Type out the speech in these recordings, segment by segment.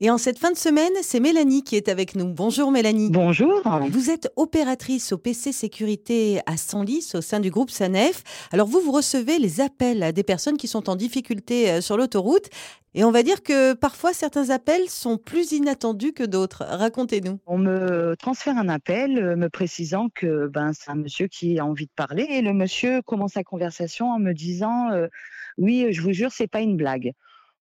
Et en cette fin de semaine, c'est Mélanie qui est avec nous. Bonjour Mélanie. Bonjour. Vous êtes opératrice au PC Sécurité à Senlis au sein du groupe SANEF. Alors vous, vous recevez les appels des personnes qui sont en difficulté euh, sur l'autoroute. Et on va dire que parfois certains appels sont plus inattendus que d'autres. Racontez-nous. On me transfère un appel euh, me précisant que ben, c'est un monsieur qui a envie de parler et le monsieur commence la conversation en me disant euh, oui, je vous jure, c'est pas une blague.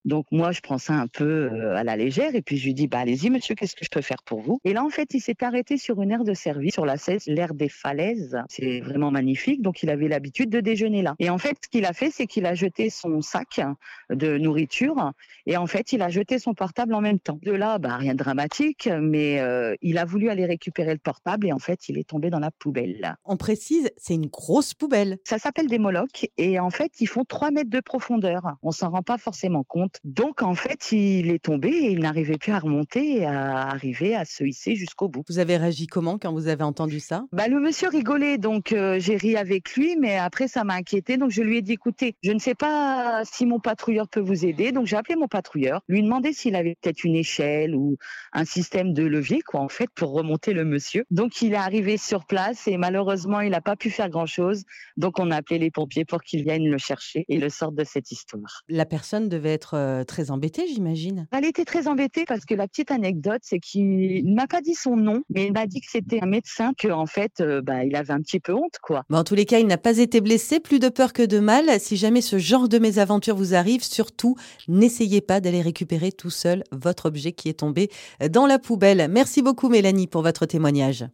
Donc moi, je prends ça un peu euh, à la légère et puis je lui dis, bah allez-y monsieur, qu'est-ce que je peux faire pour vous? Et là, en fait, il s'est arrêté sur une aire de service, sur la 16, l'aire des falaises. C'est vraiment magnifique, donc il avait l'habitude de déjeuner là. Et en fait, ce qu'il a fait, c'est qu'il a jeté son sac de nourriture et en fait, il a jeté son portable en même temps. De là, bah rien de dramatique, mais euh, il a voulu aller récupérer le portable et en fait, il est tombé dans la poubelle. On précise, c'est une grosse poubelle. Ça s'appelle des molocs et en fait, ils font 3 mètres de profondeur. On s'en rend pas forcément compte donc en fait, il est tombé et il n'arrivait plus à remonter et à arriver à se hisser jusqu'au bout. Vous avez réagi comment quand vous avez entendu ça? Bah, Le monsieur rigolait, donc euh, j'ai ri avec lui, mais après ça m'a inquiété. Donc je lui ai dit, écoutez, je ne sais pas si mon patrouilleur peut vous aider. Donc j'ai appelé mon patrouilleur, lui demandé s'il avait peut-être une échelle ou un système de levier, quoi, en fait, pour remonter le monsieur. Donc il est arrivé sur place et malheureusement, il n'a pas pu faire grand-chose. Donc on a appelé les pompiers pour qu'ils viennent le chercher et le sortent de cette histoire. La personne devait être euh, très embêtée, j'imagine. Elle était très embêtée parce que la petite anecdote, c'est qu'il ne m'a pas dit son nom, mais il m'a dit que c'était un médecin, qu'en fait, euh, bah, il avait un petit peu honte, quoi. en tous les cas, il n'a pas été blessé, plus de peur que de mal. Si jamais ce genre de mésaventure vous arrive, surtout, n'essayez pas d'aller récupérer tout seul votre objet qui est tombé dans la poubelle. Merci beaucoup, Mélanie, pour votre témoignage.